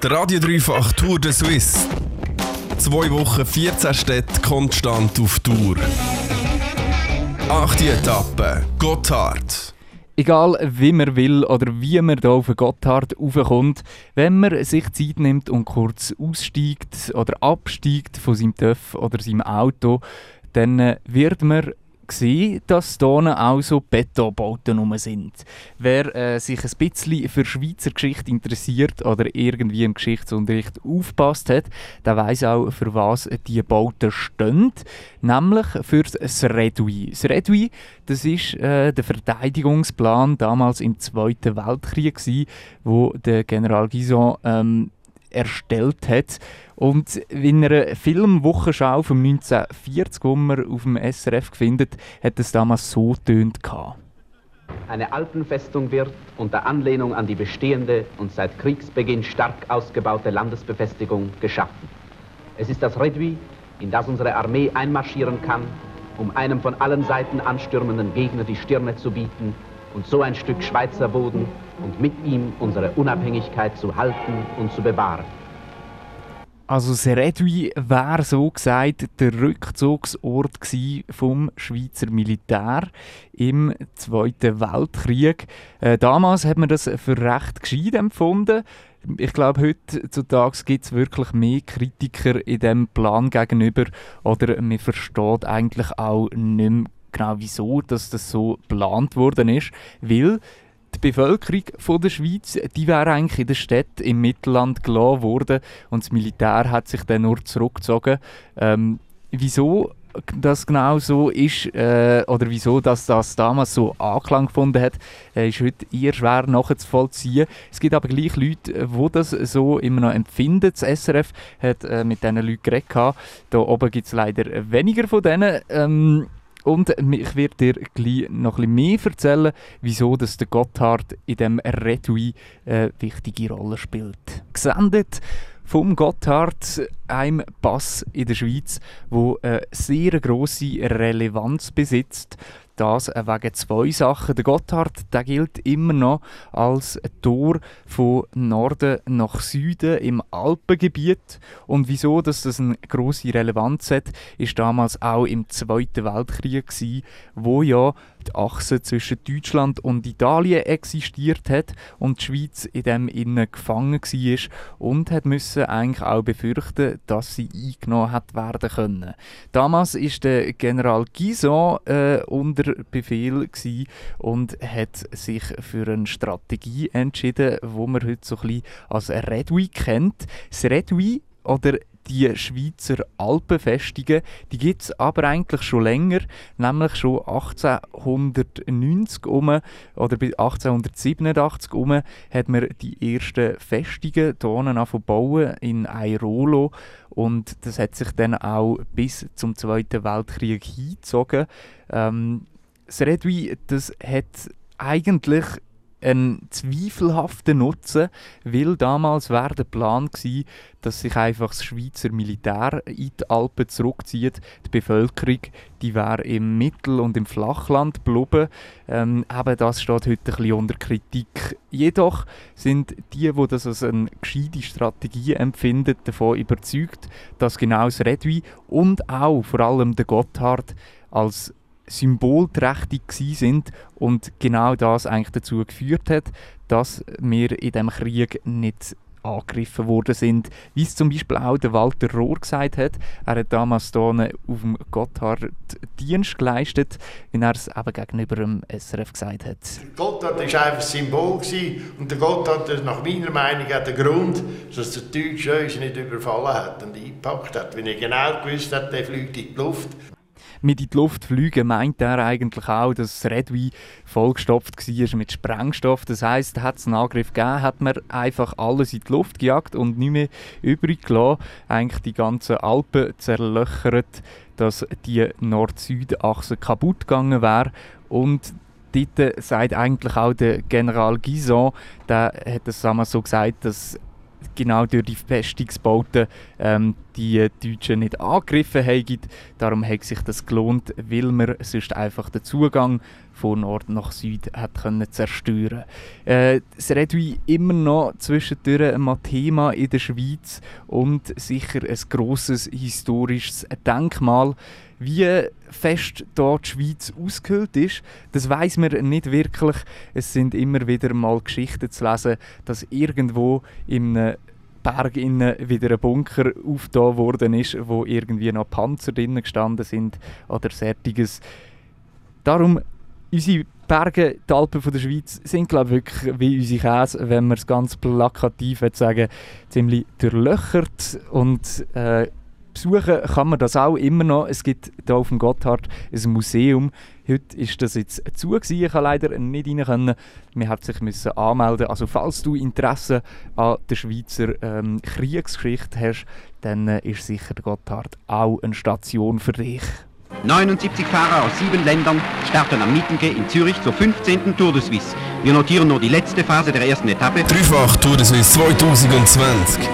Der Radio Dreifach Tour de Suisse. Zwei Wochen, 14 Städte konstant auf Tour. Achte Etappe, Gotthard. Egal wie man will oder wie man hier auf den Gotthard raufkommt, wenn man sich Zeit nimmt und kurz aussteigt oder absteigt von seinem TÜV oder seinem Auto, dann wird man gesehen, dass hier auch so Betonbauten rum sind. Wer äh, sich ein bisschen für Schweizer Geschichte interessiert oder irgendwie im Geschichtsunterricht aufpasst hat, der weiß auch, für was die Bauten stehen. Nämlich für das Redui. Das Redui, das ist äh, der Verteidigungsplan damals im Zweiten Weltkrieg, gewesen, wo der General Guison ähm, erstellt hat. Und in einer Filmwochenschau vom 1940, die man auf dem SRF findet, hat es damals so tönt Eine Alpenfestung wird unter Anlehnung an die bestehende und seit Kriegsbeginn stark ausgebaute Landesbefestigung geschaffen. Es ist das Redui, in das unsere Armee einmarschieren kann, um einem von allen Seiten anstürmenden Gegner die Stirne zu bieten und so ein Stück Schweizer Boden und mit ihm unsere Unabhängigkeit zu halten und zu bewahren. Also Seredui wäre so gesagt der Rückzugsort vom Schweizer Militär im Zweiten Weltkrieg. Äh, damals hat man das für recht gescheit empfunden. Ich glaube, heutzutage gibt es wirklich mehr Kritiker in dem Plan gegenüber oder man versteht eigentlich auch nicht mehr genau wieso dass das so geplant worden ist, weil die Bevölkerung von der Schweiz, die wäre eigentlich in der Stadt im Mittelland gelassen worden und das Militär hat sich dann nur zurückgezogen. Ähm, wieso das genau so ist äh, oder wieso das, das damals so Anklang gefunden hat, äh, ist heute eher schwer nachzuvollziehen. Es gibt aber gleich Leute, die das so immer noch empfinden. Das SRF hat äh, mit diesen Leuten geredet. Da oben gibt es leider weniger von denen. Ähm, und ich werde dir gleich noch bisschen mehr erzählen, wieso dass der Gotthard in diesem Redui eine wichtige Rolle spielt. Gesendet vom Gotthard, einem Pass in der Schweiz, wo eine sehr grosse Relevanz besitzt. Das wegen zwei Sachen. Der Gotthard der gilt immer noch als Tor von Norden nach Süden im Alpengebiet. Und wieso dass das eine grosse Relevanz hat, ist damals auch im Zweiten Weltkrieg, gewesen, wo ja die Achse zwischen Deutschland und Italien existiert hat und die Schweiz in dem innen gefangen war und hat müssen eigentlich auch befürchten, dass sie eingenommen hat werden können. Damals ist der General Guison äh, unter Befehl und hat sich für eine Strategie entschieden, wo man heute so ein bisschen als Redui kennt. Das Redui oder die Schweizer Alpenfestungen, die gibt es aber eigentlich schon länger, nämlich schon 1890 um oder bis 1887 um hat man die ersten Festungen hier bauen in Airolo und das hat sich dann auch bis zum Zweiten Weltkrieg hingezogen. Ähm, das Redui, das hat eigentlich einen zweifelhaften Nutzen, weil damals wäre der Plan gewesen, dass sich einfach das Schweizer Militär in die Alpen zurückzieht. Die Bevölkerung, die wäre im Mittel- und im Flachland geblieben. Ähm, eben das steht heute ein bisschen unter Kritik. Jedoch sind die, die das als eine gescheite Strategie empfinden, davon überzeugt, dass genau das Redui und auch vor allem der Gotthard als symbolträchtig sind und genau das eigentlich dazu geführt hat, dass wir in dem Krieg nicht angegriffen worden sind, wie es zum Beispiel auch der Walter Rohr gesagt hat. Er hat damals hier auf dem Gotthard Dienst geleistet, wie er es eben gegenüber dem SRF gesagt hat. Gotthard war einfach ein Symbol und der Gotthard ist nach meiner Meinung auch der Grund, dass der Deutsche uns nicht überfallen hat und eingepackt hat. Wenn er genau gewusst hat, der fliegt in die Luft mit in die Luft fliegen, meint er eigentlich auch, dass das Redwein vollgestopft war mit Sprengstoff. Das heisst, hat es einen Angriff gegeben, hat man einfach alles in die Luft gejagt und nicht mehr übrig gelassen. Eigentlich die ganzen Alpen zerlöchert, dass die Nord-Süd-Achse kaputt gegangen wäre. Und dort sagt eigentlich auch der General Guison, der hat das damals so gesagt, dass genau durch die Festungsbauten ähm, die Deutschen nicht angegriffen haben. Darum hat sich das gelohnt, weil man sonst einfach den Zugang von Nord nach Süd hat können zerstören. Äh, das Redui immer noch zwischendurch ein Thema in der Schweiz und sicher ein grosses historisches Denkmal. Wie fest dort die Schweiz ausgehöhlt ist, das weiß man nicht wirklich. Es sind immer wieder mal Geschichten zu lesen, dass irgendwo im Berg wieder ein Bunker aufgetan worden ist, wo irgendwie noch Panzer drinnen gestanden sind oder Sertiges. Darum, unsere Berge, die Alpen von der Schweiz, sind glaube ich wirklich wie unsere Käse, wenn man es ganz plakativ sagen ziemlich durchlöchert und äh, besuchen kann man das auch immer noch. Es gibt hier auf dem Gotthard ein Museum. Heute ist das jetzt zu gewesen. Ich leider nicht rein können. Wir mussten sich müssen anmelden. Also falls du Interesse an der Schweizer ähm, Kriegsgeschichte hast, dann äh, ist sicher der Gotthard auch eine Station für dich. 79 Fahrer aus sieben Ländern starten am Mittenge in Zürich zur 15. Tour de Suisse. Wir notieren nur die letzte Phase der ersten Etappe. Dreifach Tour de Suisse 2020.